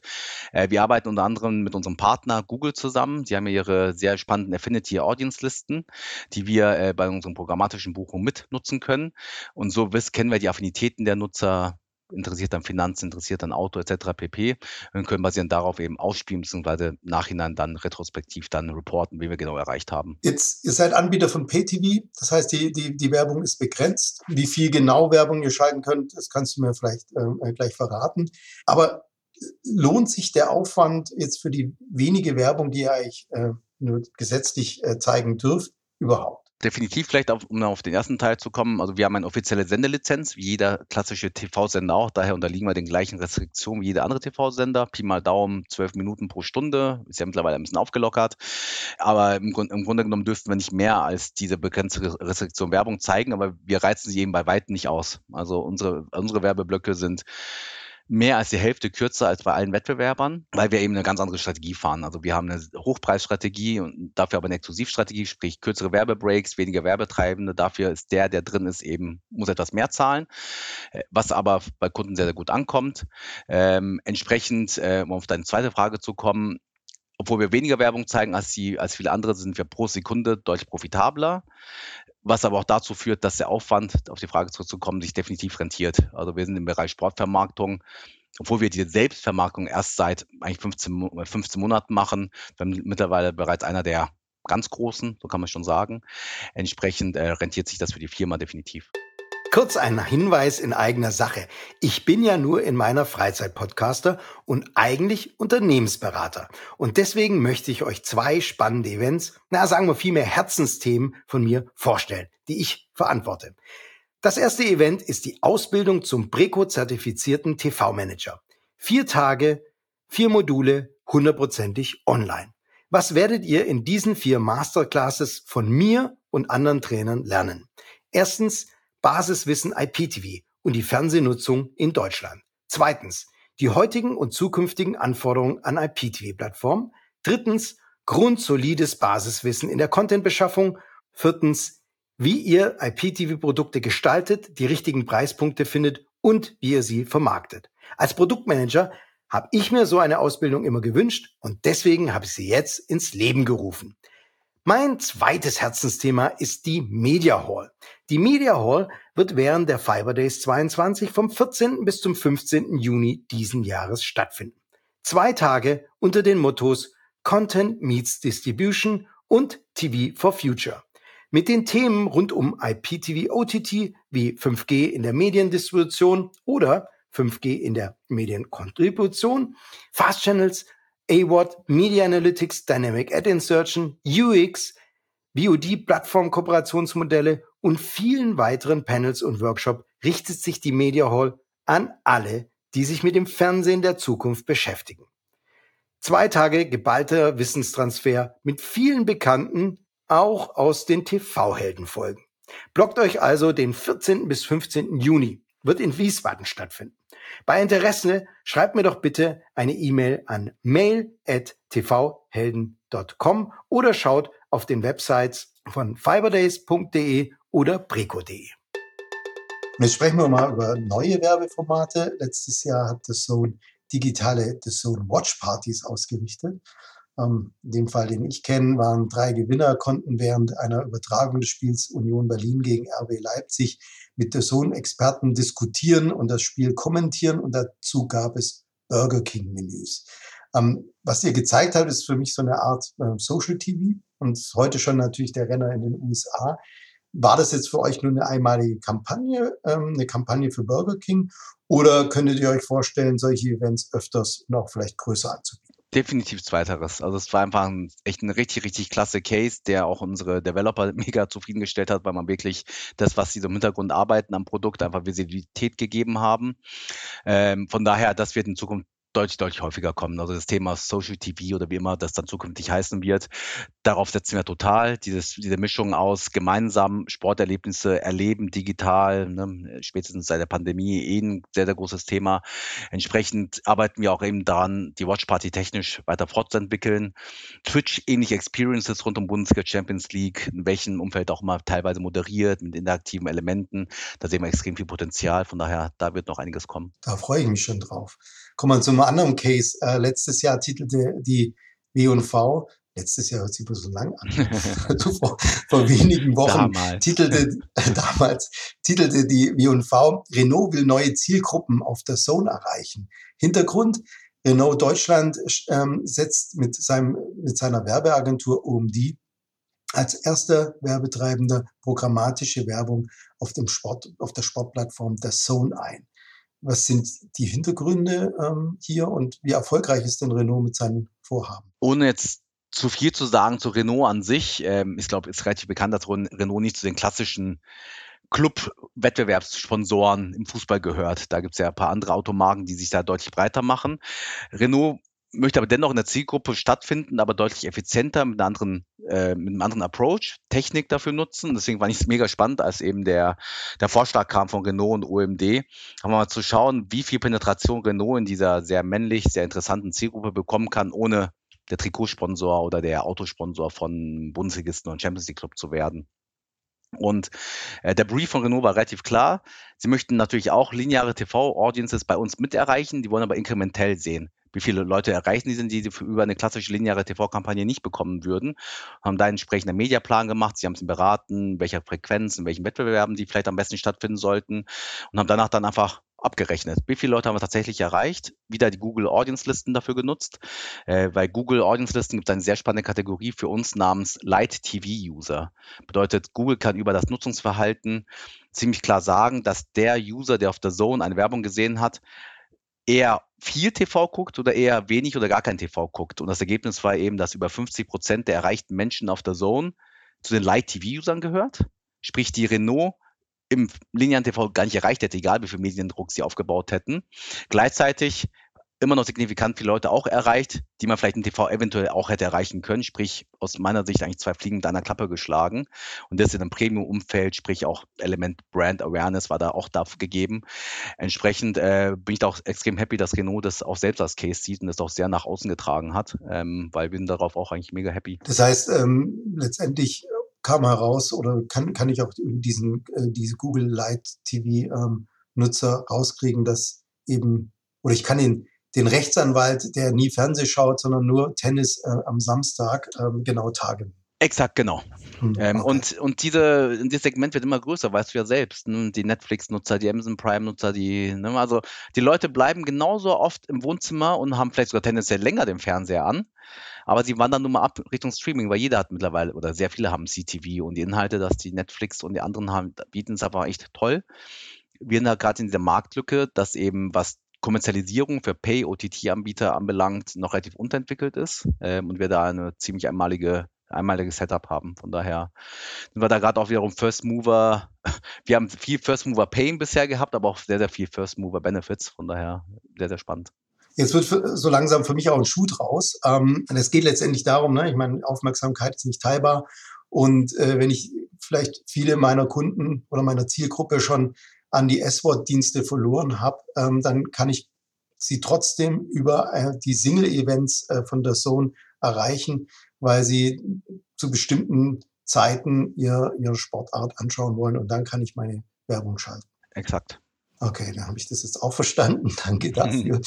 Äh, wir arbeiten unter anderem mit unserem Partner Google zusammen. Sie haben ja ihre sehr spannenden Affinity Audience Listen, die wir äh, bei unseren programmatischen Buchungen mitnutzen können. Und so kennen wir die Affinitäten der Nutzer interessiert dann Finanzen, interessiert dann Auto etc. pp. Und können basierend darauf eben ausspielen, beziehungsweise nachhinein dann retrospektiv dann reporten, wie wir genau erreicht haben. Jetzt, ihr seid Anbieter von PayTV, das heißt, die, die, die Werbung ist begrenzt. Wie viel genau Werbung ihr schalten könnt, das kannst du mir vielleicht ähm, äh, gleich verraten. Aber lohnt sich der Aufwand jetzt für die wenige Werbung, die ihr eigentlich äh, nur gesetzlich äh, zeigen dürft, überhaupt? Definitiv vielleicht, auf, um auf den ersten Teil zu kommen. Also wir haben eine offizielle Sendelizenz, wie jeder klassische TV-Sender auch. Daher unterliegen wir den gleichen Restriktionen wie jeder andere TV-Sender. Pi mal Daumen, zwölf Minuten pro Stunde. Ist ja mittlerweile ein bisschen aufgelockert. Aber im, im Grunde genommen dürften wir nicht mehr als diese begrenzte Restriktion Werbung zeigen. Aber wir reizen sie eben bei weitem nicht aus. Also unsere, unsere Werbeblöcke sind mehr als die Hälfte kürzer als bei allen Wettbewerbern, weil wir eben eine ganz andere Strategie fahren. Also wir haben eine Hochpreisstrategie und dafür aber eine Exklusivstrategie, sprich kürzere Werbebreaks, weniger Werbetreibende. Dafür ist der, der drin ist, eben muss etwas mehr zahlen, äh, was aber bei Kunden sehr, sehr gut ankommt. Ähm, entsprechend, äh, um auf deine zweite Frage zu kommen, obwohl wir weniger Werbung zeigen als, die, als viele andere, sind wir pro Sekunde deutlich profitabler was aber auch dazu führt, dass der Aufwand, auf die Frage zurückzukommen, sich definitiv rentiert. Also wir sind im Bereich Sportvermarktung, obwohl wir diese Selbstvermarktung erst seit eigentlich 15, 15 Monaten machen, wir haben mittlerweile bereits einer der ganz großen, so kann man schon sagen. Entsprechend äh, rentiert sich das für die Firma definitiv. Kurz ein Hinweis in eigener Sache. Ich bin ja nur in meiner Freizeit Podcaster und eigentlich Unternehmensberater. Und deswegen möchte ich euch zwei spannende Events, na sagen wir vielmehr Herzensthemen von mir vorstellen, die ich verantworte. Das erste Event ist die Ausbildung zum Breco-zertifizierten TV-Manager. Vier Tage, vier Module, hundertprozentig online. Was werdet ihr in diesen vier Masterclasses von mir und anderen Trainern lernen? Erstens, Basiswissen IPTV und die Fernsehnutzung in Deutschland. Zweitens, die heutigen und zukünftigen Anforderungen an IPTV-Plattformen. Drittens, grundsolides Basiswissen in der Contentbeschaffung. Viertens, wie ihr IPTV-Produkte gestaltet, die richtigen Preispunkte findet und wie ihr sie vermarktet. Als Produktmanager habe ich mir so eine Ausbildung immer gewünscht und deswegen habe ich sie jetzt ins Leben gerufen. Mein zweites Herzensthema ist die Media Hall. Die Media Hall wird während der Fiber Days 22 vom 14. bis zum 15. Juni diesen Jahres stattfinden. Zwei Tage unter den Mottos Content meets Distribution und TV for Future. Mit den Themen rund um IPTV OTT wie 5G in der Mediendistribution oder 5G in der Medienkontribution, Fast Channels, AWOD, Media Analytics, Dynamic Ad Insertion, UX, VOD-Plattform-Kooperationsmodelle und vielen weiteren Panels und Workshops richtet sich die Media Hall an alle, die sich mit dem Fernsehen der Zukunft beschäftigen. Zwei Tage geballter Wissenstransfer mit vielen Bekannten, auch aus den TV-Heldenfolgen. Blockt euch also den 14. bis 15. Juni, wird in Wiesbaden stattfinden. Bei Interesse schreibt mir doch bitte eine E-Mail an mail@tvhelden.com oder schaut auf den Websites von fiberdays.de oder preco.de. Jetzt sprechen wir mal über neue Werbeformate. Letztes Jahr hat das Zone digitale The Zone Watch Partys ausgerichtet. Ähm, in dem Fall, den ich kenne, waren drei Gewinner, konnten während einer Übertragung des Spiels Union Berlin gegen RB Leipzig mit der Sohn-Experten diskutieren und das Spiel kommentieren und dazu gab es Burger King-Menüs. Ähm, was ihr gezeigt habt, ist für mich so eine Art äh, Social TV und heute schon natürlich der Renner in den USA. War das jetzt für euch nur eine einmalige Kampagne, ähm, eine Kampagne für Burger King oder könntet ihr euch vorstellen, solche Events öfters auch vielleicht größer anzubieten? Definitiv zweiteres. Also es war einfach ein, echt ein richtig, richtig klasse Case, der auch unsere Developer [LAUGHS] mega zufriedengestellt hat, weil man wirklich das, was sie so im Hintergrund arbeiten am Produkt, einfach Visibilität gegeben haben. Ähm, von daher, das wird in Zukunft deutlich, deutlich häufiger kommen. Also das Thema Social TV oder wie immer das dann zukünftig heißen wird, darauf setzen wir total. Dieses, diese Mischung aus gemeinsam Sporterlebnisse erleben, digital, ne, spätestens seit der Pandemie eh ein sehr, sehr großes Thema. Entsprechend arbeiten wir auch eben daran, die Watchparty technisch weiter fortzuentwickeln. Twitch-ähnliche Experiences rund um Bundesliga Champions League, in welchem Umfeld auch immer teilweise moderiert, mit interaktiven Elementen. Da sehen wir extrem viel Potenzial. Von daher, da wird noch einiges kommen. Da freue ich mich schon drauf. Kommen wir zum anderen Case. Äh, letztes Jahr titelte die W&V, letztes Jahr hört sich so lang an, [LAUGHS] [LAUGHS] vor, vor, wenigen Wochen damals. titelte, äh, [LAUGHS] damals, titelte die W&V, Renault will neue Zielgruppen auf der Zone erreichen. Hintergrund, Renault Deutschland ähm, setzt mit, seinem, mit seiner Werbeagentur OMD als erster Werbetreibender programmatische Werbung auf, dem Sport, auf der Sportplattform der Zone ein. Was sind die Hintergründe ähm, hier und wie erfolgreich ist denn Renault mit seinen Vorhaben? Ohne jetzt zu viel zu sagen zu Renault an sich, ähm, ich glaube, ist relativ bekannt, dass Renault nicht zu den klassischen Club-Wettbewerbssponsoren im Fußball gehört. Da gibt es ja ein paar andere Automarken, die sich da deutlich breiter machen. Renault möchte aber dennoch in der Zielgruppe stattfinden, aber deutlich effizienter mit, einer anderen, äh, mit einem anderen Approach, Technik dafür nutzen. Deswegen fand ich es mega spannend, als eben der, der Vorschlag kam von Renault und OMD, haben wir mal zu schauen, wie viel Penetration Renault in dieser sehr männlich, sehr interessanten Zielgruppe bekommen kann, ohne der Trikotsponsor oder der Autosponsor von Bundesligisten und Champions League Club zu werden. Und äh, der Brief von Renault war relativ klar. Sie möchten natürlich auch lineare TV-Audiences bei uns mit erreichen, die wollen aber inkrementell sehen wie viele Leute erreichen die sind, die sie über eine klassische lineare TV-Kampagne nicht bekommen würden. Haben da einen entsprechenden Mediaplan gemacht, sie haben es beraten, welcher Frequenz, in welchen Wettbewerben die vielleicht am besten stattfinden sollten und haben danach dann einfach abgerechnet. Wie viele Leute haben wir tatsächlich erreicht? Wieder die Google Audience Listen dafür genutzt, äh, weil Google Audience Listen gibt eine sehr spannende Kategorie für uns namens Light TV User. Bedeutet, Google kann über das Nutzungsverhalten ziemlich klar sagen, dass der User, der auf der Zone eine Werbung gesehen hat, eher viel TV guckt oder eher wenig oder gar kein TV guckt. Und das Ergebnis war eben, dass über 50 Prozent der erreichten Menschen auf der Zone zu den Light-TV-Usern gehört. Sprich, die Renault im linearen TV gar nicht erreicht hätte, egal wie viel Mediendruck sie aufgebaut hätten. Gleichzeitig immer noch signifikant viele Leute auch erreicht, die man vielleicht im TV eventuell auch hätte erreichen können. Sprich, aus meiner Sicht eigentlich zwei Fliegen mit einer Klappe geschlagen. Und das in einem Premium-Umfeld, sprich auch Element Brand Awareness war da auch dafür gegeben. Entsprechend äh, bin ich da auch extrem happy, dass Renault das auch selbst als Case sieht und das auch sehr nach außen getragen hat, ähm, weil wir sind darauf auch eigentlich mega happy. Das heißt, ähm, letztendlich kam heraus oder kann, kann ich auch diesen, äh, diese Google Light TV ähm, Nutzer rauskriegen, dass eben, oder ich kann ihn den Rechtsanwalt, der nie Fernseh schaut, sondern nur Tennis äh, am Samstag, ähm, genau tagen. Exakt, genau. Hm, ähm, und, und diese, dieses Segment wird immer größer, weißt du ja selbst. Ne? Die Netflix-Nutzer, die Amazon Prime-Nutzer, die, ne? also die Leute bleiben genauso oft im Wohnzimmer und haben vielleicht sogar tendenziell länger den Fernseher an. Aber sie wandern nun mal ab Richtung Streaming, weil jeder hat mittlerweile oder sehr viele haben CTV und die Inhalte, dass die Netflix und die anderen haben, bieten es einfach echt toll. Wir sind da gerade in dieser Marktlücke, dass eben was Kommerzialisierung für Pay-OTT-Anbieter anbelangt, noch relativ unterentwickelt ist ähm, und wir da eine ziemlich einmalige einmaliges Setup haben. Von daher sind wir da gerade auch wiederum First Mover. [LAUGHS] Wir haben viel First Mover Pain bisher gehabt, aber auch sehr, sehr viel First Mover Benefits. Von daher sehr, sehr spannend. Jetzt wird so langsam für mich auch ein Schuh draus. Ähm, es geht letztendlich darum, ne, ich meine, Aufmerksamkeit ist nicht teilbar. Und äh, wenn ich vielleicht viele meiner Kunden oder meiner Zielgruppe schon an die S-Wort-Dienste verloren habe, ähm, dann kann ich sie trotzdem über äh, die Single-Events äh, von der Zone erreichen, weil sie zu bestimmten Zeiten ihr, ihre Sportart anschauen wollen und dann kann ich meine Werbung schalten. Exakt. Okay, dann habe ich das jetzt auch verstanden. [LAUGHS] Danke [LAUGHS] dafür.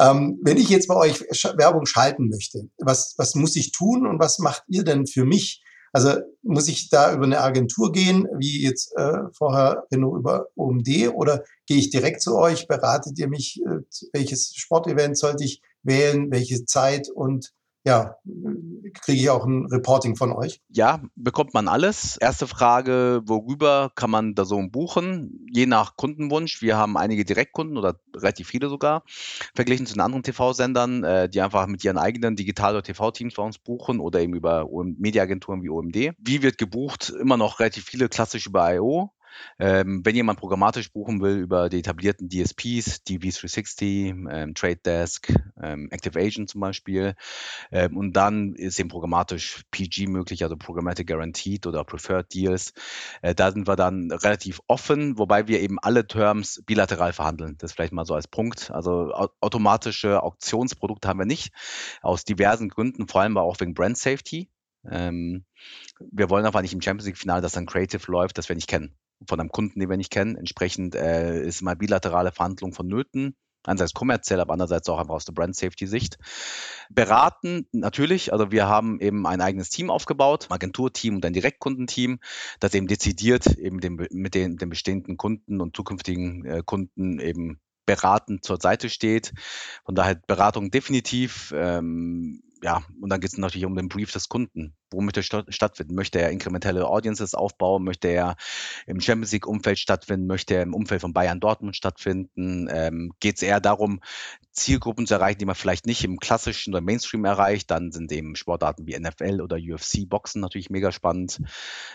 ähm, wenn ich jetzt bei euch Werbung schalten möchte, was, was muss ich tun und was macht ihr denn für mich? Also muss ich da über eine Agentur gehen, wie jetzt äh, vorher Renault über OMD, oder gehe ich direkt zu euch? Beratet ihr mich, äh, welches Sportevent sollte ich wählen, welche Zeit und ja, kriege ich auch ein Reporting von euch? Ja, bekommt man alles. Erste Frage, worüber kann man da so buchen? Je nach Kundenwunsch. Wir haben einige Direktkunden oder relativ viele sogar, verglichen zu den anderen TV-Sendern, äh, die einfach mit ihren eigenen Digital- oder TV-Teams bei uns buchen oder eben über Mediaagenturen wie OMD. Wie wird gebucht? Immer noch relativ viele klassisch über I.O. Ähm, wenn jemand programmatisch buchen will über die etablierten DSPs, DV360, ähm, Trade Desk, ähm, Active Agent zum Beispiel, ähm, und dann ist eben programmatisch PG möglich, also Programmatic Guaranteed oder Preferred Deals. Äh, da sind wir dann relativ offen, wobei wir eben alle Terms bilateral verhandeln. Das vielleicht mal so als Punkt. Also automatische Auktionsprodukte haben wir nicht, aus diversen Gründen, vor allem aber auch wegen Brand Safety. Ähm, wir wollen einfach nicht im Champions League-Finale, dass dann Creative läuft, das wir nicht kennen. Von einem Kunden, den wir nicht kennen. Entsprechend äh, ist mal bilaterale Verhandlung vonnöten. Einerseits kommerziell, aber andererseits auch einfach aus der Brand Safety Sicht. Beraten natürlich, also wir haben eben ein eigenes Team aufgebaut, Agenturteam und ein Direktkundenteam, das eben dezidiert eben dem, mit den, den bestehenden Kunden und zukünftigen äh, Kunden eben beratend zur Seite steht. Von daher Beratung definitiv. Ähm, ja, und dann geht es natürlich um den Brief des Kunden. Wo möchte er stattfinden? Möchte er inkrementelle Audiences aufbauen? Möchte er im Champions League-Umfeld stattfinden? Möchte er im Umfeld von Bayern Dortmund stattfinden? Ähm, geht es eher darum, Zielgruppen zu erreichen, die man vielleicht nicht im klassischen oder Mainstream erreicht? Dann sind eben Sportarten wie NFL oder UFC, Boxen natürlich mega spannend.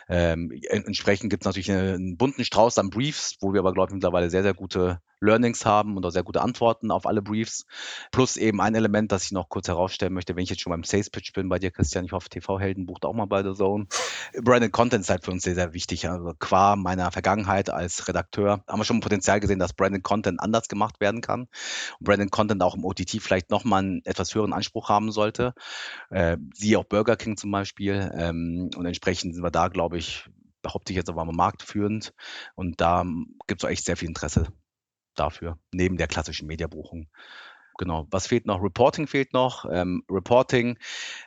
Ähm, entsprechend gibt es natürlich einen, einen bunten Strauß an Briefs, wo wir aber, glaube ich, mittlerweile sehr, sehr gute Learnings haben und auch sehr gute Antworten auf alle Briefs. Plus eben ein Element, das ich noch kurz herausstellen möchte, wenn ich jetzt schon beim Sales Pitch bin bei dir, Christian, ich hoffe, TV-Helden bucht auch mal bei The Zone. Branded Content ist halt für uns sehr, sehr wichtig. Also qua meiner Vergangenheit als Redakteur haben wir schon Potenzial gesehen, dass Branded Content anders gemacht werden kann. Und Branded Content auch im OTT vielleicht nochmal einen etwas höheren Anspruch haben sollte. Äh, siehe auch Burger King zum Beispiel. Ähm, und entsprechend sind wir da, glaube ich, behaupte ich jetzt aber mal marktführend. Und da gibt es auch echt sehr viel Interesse dafür, neben der klassischen Mediabuchung. Genau. Was fehlt noch? Reporting fehlt noch. Ähm, Reporting,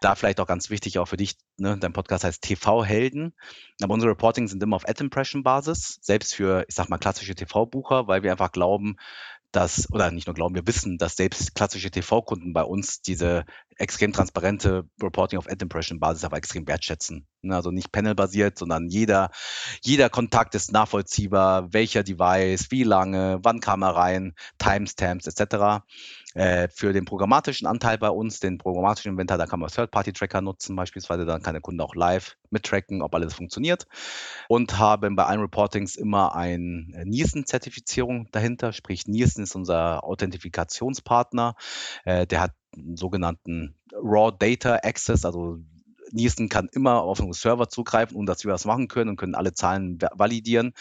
da vielleicht auch ganz wichtig auch für dich, ne, dein Podcast heißt TV-Helden. Aber unsere Reporting sind immer auf Ad-Impression-Basis, selbst für, ich sag mal, klassische TV-Bucher, weil wir einfach glauben, dass, oder nicht nur glauben, wir wissen, dass selbst klassische TV-Kunden bei uns diese extrem transparente Reporting auf Ad-Impression-Basis aber extrem wertschätzen. Ne, also nicht panelbasiert, sondern jeder, jeder Kontakt ist nachvollziehbar, welcher Device, wie lange, wann kam er rein, Timestamps etc. Äh, für den programmatischen Anteil bei uns, den programmatischen Inventar, da kann man Third-Party-Tracker nutzen, beispielsweise, dann kann der Kunde auch live mittracken, ob alles funktioniert. Und haben bei allen Reportings immer ein äh, Nielsen-Zertifizierung dahinter, sprich Nielsen ist unser Authentifikationspartner. Äh, der hat sogenannten Raw Data Access, also Nielsen kann immer auf einen Server zugreifen, um dass wir was machen können und können alle Zahlen validieren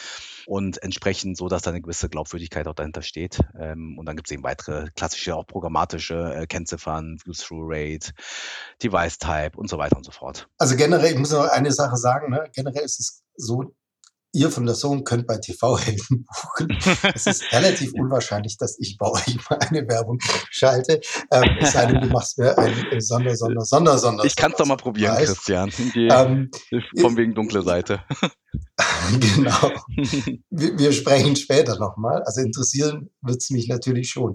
und entsprechend so, dass da eine gewisse Glaubwürdigkeit auch dahinter steht. Ähm, und dann gibt es eben weitere klassische, auch programmatische äh, Kennziffern, View-Through-Rate, Device-Type und so weiter und so fort. Also generell, ich muss noch eine Sache sagen, ne? generell ist es so, ihr von der Sohn könnt bei TV-Helden buchen. Es ist [LAUGHS] relativ unwahrscheinlich, dass ich bei euch mal eine Werbung schalte. Ähm, es sei denn, du machst mir ein Sonder, Sonder, Sonder, Sonder. Ich kann es doch mal probieren, Preis. Christian. Die, ähm, von wegen dunkle Seite. [LAUGHS] genau. [LAUGHS] Wir, wir sprechen später nochmal. Also interessieren wird es mich natürlich schon.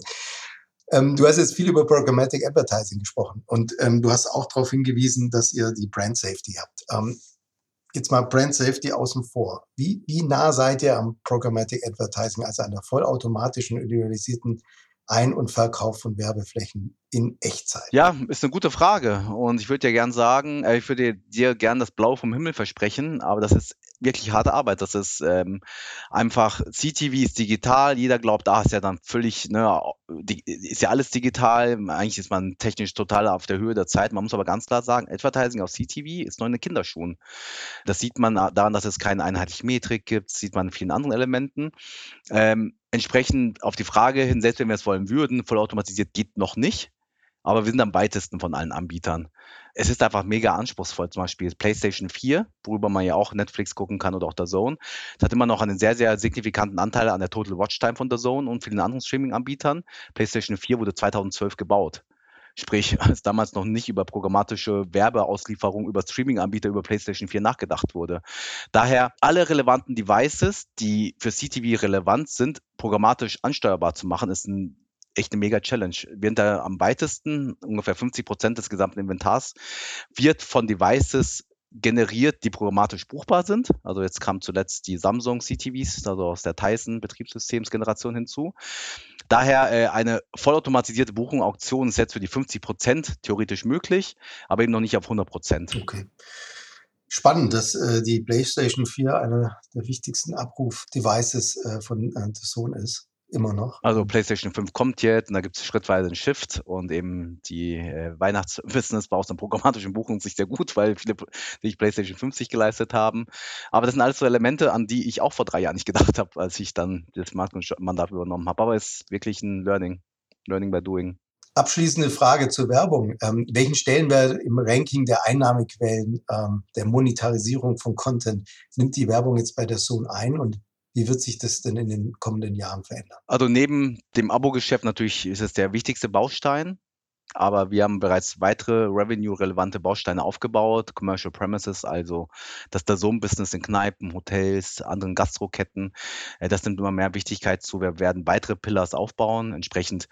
Ähm, du hast jetzt viel über Programmatic Advertising gesprochen und ähm, du hast auch darauf hingewiesen, dass ihr die Brand Safety habt. Ähm, jetzt mal Brand Safety außen vor. Wie, wie nah seid ihr am Programmatic Advertising, also an der vollautomatischen, individualisierten ein- und Verkauf von Werbeflächen in Echtzeit? Ja, ist eine gute Frage. Und ich würde dir gern sagen, äh, ich würde dir gern das Blau vom Himmel versprechen, aber das ist wirklich harte Arbeit. Das ist ähm, einfach, CTV ist digital, jeder glaubt, ah, ist ja dann völlig, ne, ist ja alles digital, eigentlich ist man technisch total auf der Höhe der Zeit. Man muss aber ganz klar sagen, Advertising auf CTV ist noch in den Kinderschuhen. Das sieht man daran, dass es keine einheitliche Metrik gibt, sieht man in vielen anderen Elementen. Ähm, entsprechend auf die Frage hin, selbst wenn wir es wollen würden, vollautomatisiert geht noch nicht. Aber wir sind am weitesten von allen Anbietern. Es ist einfach mega anspruchsvoll. Zum Beispiel PlayStation 4, worüber man ja auch Netflix gucken kann oder auch der Zone. Das hat immer noch einen sehr, sehr signifikanten Anteil an der Total Watch Time von der Zone und vielen anderen Streaming-Anbietern. PlayStation 4 wurde 2012 gebaut. Sprich, [LAUGHS] als damals noch nicht über programmatische Werbeauslieferung über Streaming-Anbieter über PlayStation 4 nachgedacht wurde. Daher alle relevanten Devices, die für CTV relevant sind, programmatisch ansteuerbar zu machen, ist ein echt eine mega Challenge. Wir sind da am weitesten, ungefähr 50 Prozent des gesamten Inventars wird von Devices generiert, die programmatisch buchbar sind. Also jetzt kam zuletzt die Samsung CTVs, also aus der Tyson Betriebssystemsgeneration hinzu. Daher äh, eine vollautomatisierte Buchung, Auktion ist jetzt für die 50 Prozent theoretisch möglich, aber eben noch nicht auf 100 Prozent. Okay. Spannend, dass äh, die PlayStation 4 einer der wichtigsten Abruf-Devices äh, von äh, The ist immer noch. Also PlayStation 5 kommt jetzt und da gibt es schrittweise einen Shift und eben die äh, Weihnachtsbusiness war aus der programmatischen Buchungssicht sehr gut, weil viele sich PlayStation 50 geleistet haben. Aber das sind alles so Elemente, an die ich auch vor drei Jahren nicht gedacht habe, als ich dann das Markenmandat übernommen habe. Aber es ist wirklich ein Learning, Learning by Doing. Abschließende Frage zur Werbung. Ähm, welchen Stellenwert im Ranking der Einnahmequellen, ähm, der Monetarisierung von Content nimmt die Werbung jetzt bei der Zone ein und wie wird sich das denn in den kommenden Jahren verändern? Also neben dem Abo-Geschäft natürlich ist es der wichtigste Baustein. Aber wir haben bereits weitere revenue-relevante Bausteine aufgebaut, Commercial Premises, also das Dazone-Business in Kneipen, Hotels, anderen Gastroketten. Äh, das nimmt immer mehr Wichtigkeit zu. Wir werden weitere Pillars aufbauen. Entsprechend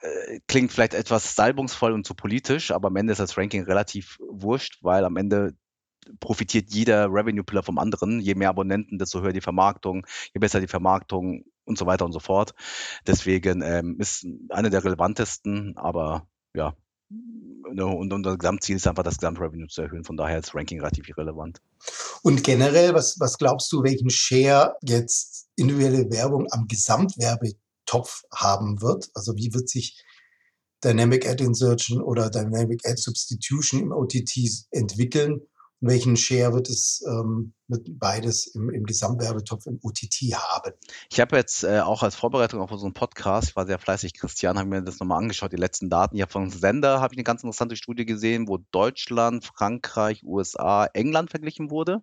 äh, klingt vielleicht etwas salbungsvoll und zu politisch, aber am Ende ist das Ranking relativ wurscht, weil am Ende profitiert jeder Revenue-Pillar vom anderen. Je mehr Abonnenten, desto höher die Vermarktung, je besser die Vermarktung und so weiter und so fort. Deswegen ähm, ist eine der relevantesten, aber ja, ne, und unser Gesamtziel ist einfach, das Gesamtrevenue zu erhöhen. Von daher ist Ranking relativ irrelevant. Und generell, was, was glaubst du, welchen Share jetzt individuelle Werbung am Gesamtwerbetopf haben wird? Also wie wird sich Dynamic Ad Insertion oder Dynamic Ad Substitution im OTT entwickeln? Welchen Share wird es ähm, mit beides im, im Gesamtwerbetopf im OTT haben? Ich habe jetzt äh, auch als Vorbereitung auf unseren Podcast, ich war sehr fleißig, Christian, habe mir das nochmal angeschaut, die letzten Daten. Ja, von Sender habe ich eine ganz interessante Studie gesehen, wo Deutschland, Frankreich, USA, England verglichen wurde.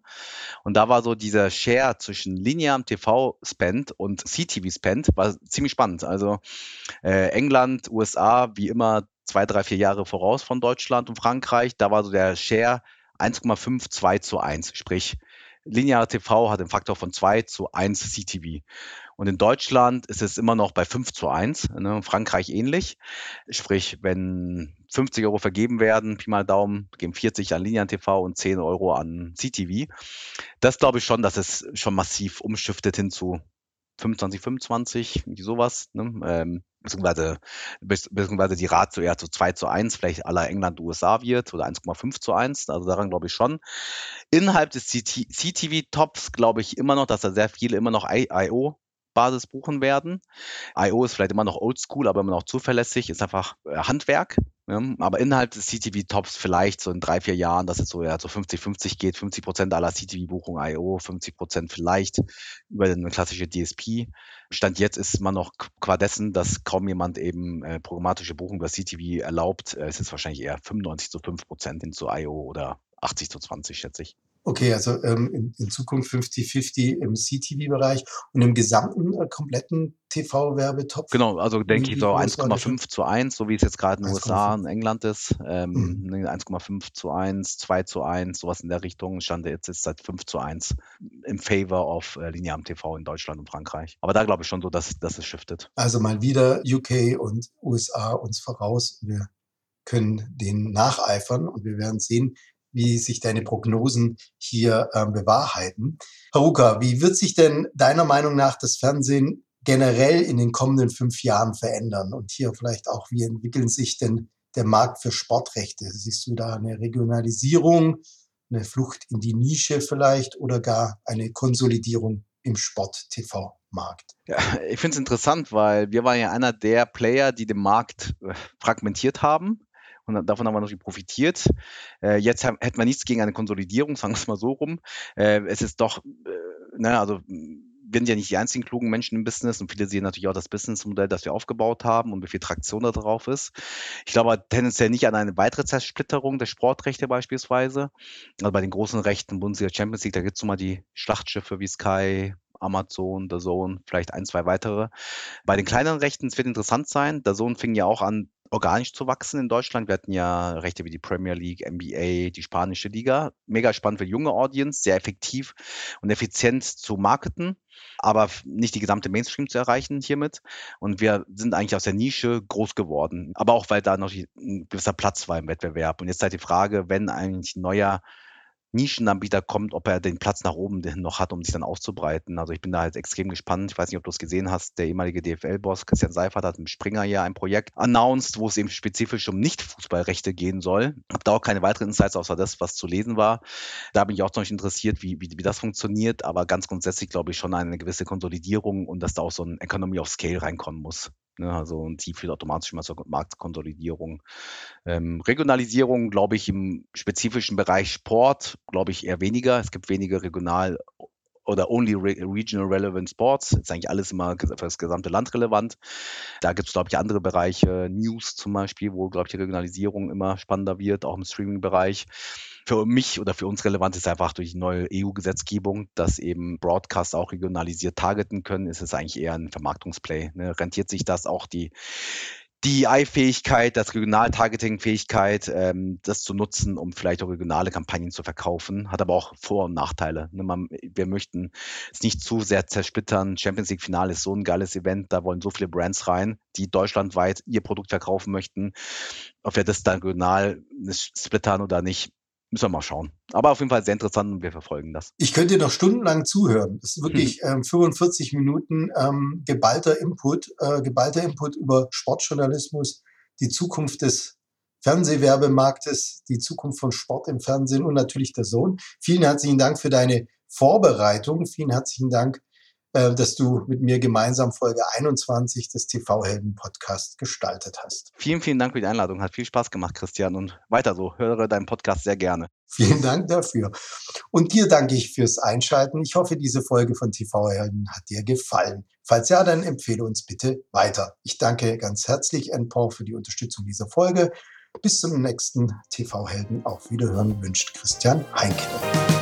Und da war so dieser Share zwischen linearem TV-Spend und CTV-Spend, war ziemlich spannend. Also äh, England, USA, wie immer zwei, drei, vier Jahre voraus von Deutschland und Frankreich. Da war so der Share 1,52 zu 1, sprich lineare TV hat einen Faktor von 2 zu 1 CTV. Und in Deutschland ist es immer noch bei 5 zu 1, ne, in Frankreich ähnlich. Sprich, wenn 50 Euro vergeben werden, Pi mal Daumen, geben 40 an Linear TV und 10 Euro an CTV. Das glaube ich schon, dass es schon massiv umschiftet hin zu 25, 25, sowas. Ne? Ähm, beziehungsweise, beziehungsweise die Ratio eher zu 2 zu 1, vielleicht aller England, USA wird oder 1,5 zu 1. Also daran glaube ich schon. Innerhalb des CTV-Tops glaube ich immer noch, dass da sehr viele immer noch IO Basis buchen werden. IO ist vielleicht immer noch oldschool, aber immer noch zuverlässig, ist einfach äh, Handwerk. Ja, aber innerhalb des CTV-Tops vielleicht so in drei, vier Jahren, dass es so ja so 50-50 geht, 50 Prozent aller CTV-Buchungen IO, 50 Prozent vielleicht über eine klassische DSP. Stand jetzt ist man noch qua dessen, dass kaum jemand eben äh, programmatische Buchungen über CTV erlaubt. Äh, es ist wahrscheinlich eher 95 zu 5 Prozent hin zu IO oder 80 zu 20, schätze ich. Okay, also ähm, in, in Zukunft 50-50 im CTV-Bereich und im gesamten äh, kompletten TV-Werbetopf? Genau, also denke ich so 1,5 zu 1, so wie es jetzt gerade in den USA und England ist. Ähm, mhm. 1,5 zu 1, 2 zu 1, sowas in der Richtung. Stand jetzt ist seit 5 zu 1 im Favor of äh, linearem TV in Deutschland und Frankreich. Aber da glaube ich schon so, dass, dass es shiftet. Also mal wieder UK und USA uns voraus. Wir können denen nacheifern und wir werden sehen, wie sich deine Prognosen hier ähm, bewahrheiten. Haruka, wie wird sich denn deiner Meinung nach das Fernsehen generell in den kommenden fünf Jahren verändern? Und hier vielleicht auch, wie entwickeln sich denn der Markt für Sportrechte? Siehst du da eine Regionalisierung, eine Flucht in die Nische vielleicht oder gar eine Konsolidierung im Sport-TV-Markt? Ja, ich finde es interessant, weil wir waren ja einer der Player, die den Markt äh, fragmentiert haben und davon haben wir natürlich profitiert. Äh, jetzt haben, hätten wir nichts gegen eine Konsolidierung, [LAUGHS] sagen wir es mal so rum. Äh, es ist doch, äh, ne, also wir sind ja nicht die einzigen klugen Menschen im Business und viele sehen natürlich auch das Businessmodell, das wir aufgebaut haben und wie viel Traktion da drauf ist. Ich glaube tendenziell nicht an eine weitere Zersplitterung der Sportrechte beispielsweise. Also bei den großen Rechten, Bundesliga Champions League, da gibt es mal die Schlachtschiffe wie Sky, Amazon, The Zone, vielleicht ein, zwei weitere. Bei den kleineren Rechten, es wird interessant sein. The Zone fing ja auch an, organisch zu wachsen in Deutschland. Wir hatten ja Rechte wie die Premier League, NBA, die spanische Liga. Mega spannend für junge Audience, sehr effektiv und effizient zu marketen, aber nicht die gesamte Mainstream zu erreichen hiermit. Und wir sind eigentlich aus der Nische groß geworden, aber auch weil da noch ein gewisser Platz war im Wettbewerb. Und jetzt halt die Frage, wenn eigentlich ein neuer Nischenanbieter kommt, ob er den Platz nach oben noch hat, um sich dann auszubreiten. Also ich bin da halt extrem gespannt. Ich weiß nicht, ob du es gesehen hast. Der ehemalige DFL-Boss Christian Seifert hat mit Springer hier ein Projekt announced, wo es eben spezifisch um Nicht-Fußballrechte gehen soll. Habe da auch keine weiteren Insights außer das, was zu lesen war. Da bin ich auch noch interessiert, wie, wie, wie das funktioniert. Aber ganz grundsätzlich glaube ich schon eine gewisse Konsolidierung und dass da auch so ein Economy of Scale reinkommen muss. Ne, also ein Ziel führt automatisch immer zur Marktkonsolidierung. Ähm, Regionalisierung, glaube ich, im spezifischen Bereich Sport, glaube ich, eher weniger. Es gibt weniger regional oder only regional relevant sports. Ist eigentlich alles immer für das gesamte Land relevant. Da gibt es, glaube ich, andere Bereiche, News zum Beispiel, wo, glaube ich, die Regionalisierung immer spannender wird, auch im Streaming-Bereich für mich oder für uns relevant ist einfach durch die neue EU-Gesetzgebung, dass eben Broadcast auch regionalisiert targeten können, ist es eigentlich eher ein Vermarktungsplay. Ne? Rentiert sich das auch die AI-Fähigkeit, das Regional-Targeting-Fähigkeit, ähm, das zu nutzen, um vielleicht auch regionale Kampagnen zu verkaufen, hat aber auch Vor- und Nachteile. Ne, man, wir möchten es nicht zu sehr zersplittern. Champions League-Finale ist so ein geiles Event, da wollen so viele Brands rein, die deutschlandweit ihr Produkt verkaufen möchten. Ob wir das dann regional splittern oder nicht, Müssen wir mal schauen. Aber auf jeden Fall sehr interessant und wir verfolgen das. Ich könnte noch stundenlang zuhören. Das ist wirklich hm. ähm, 45 Minuten ähm, geballter Input, äh, geballter Input über Sportjournalismus, die Zukunft des Fernsehwerbemarktes, die Zukunft von Sport im Fernsehen und natürlich der Sohn. Vielen herzlichen Dank für deine Vorbereitung. Vielen herzlichen Dank äh, dass du mit mir gemeinsam Folge 21 des TV-Helden Podcast gestaltet hast. Vielen, vielen Dank für die Einladung. Hat viel Spaß gemacht, Christian. Und weiter so. Höre deinen Podcast sehr gerne. Vielen Dank dafür. Und dir danke ich fürs Einschalten. Ich hoffe, diese Folge von TV-Helden hat dir gefallen. Falls ja, dann empfehle uns bitte weiter. Ich danke ganz herzlich NPOR für die Unterstützung dieser Folge. Bis zum nächsten TV-Helden. Auf Wiederhören wünscht Christian Heinke.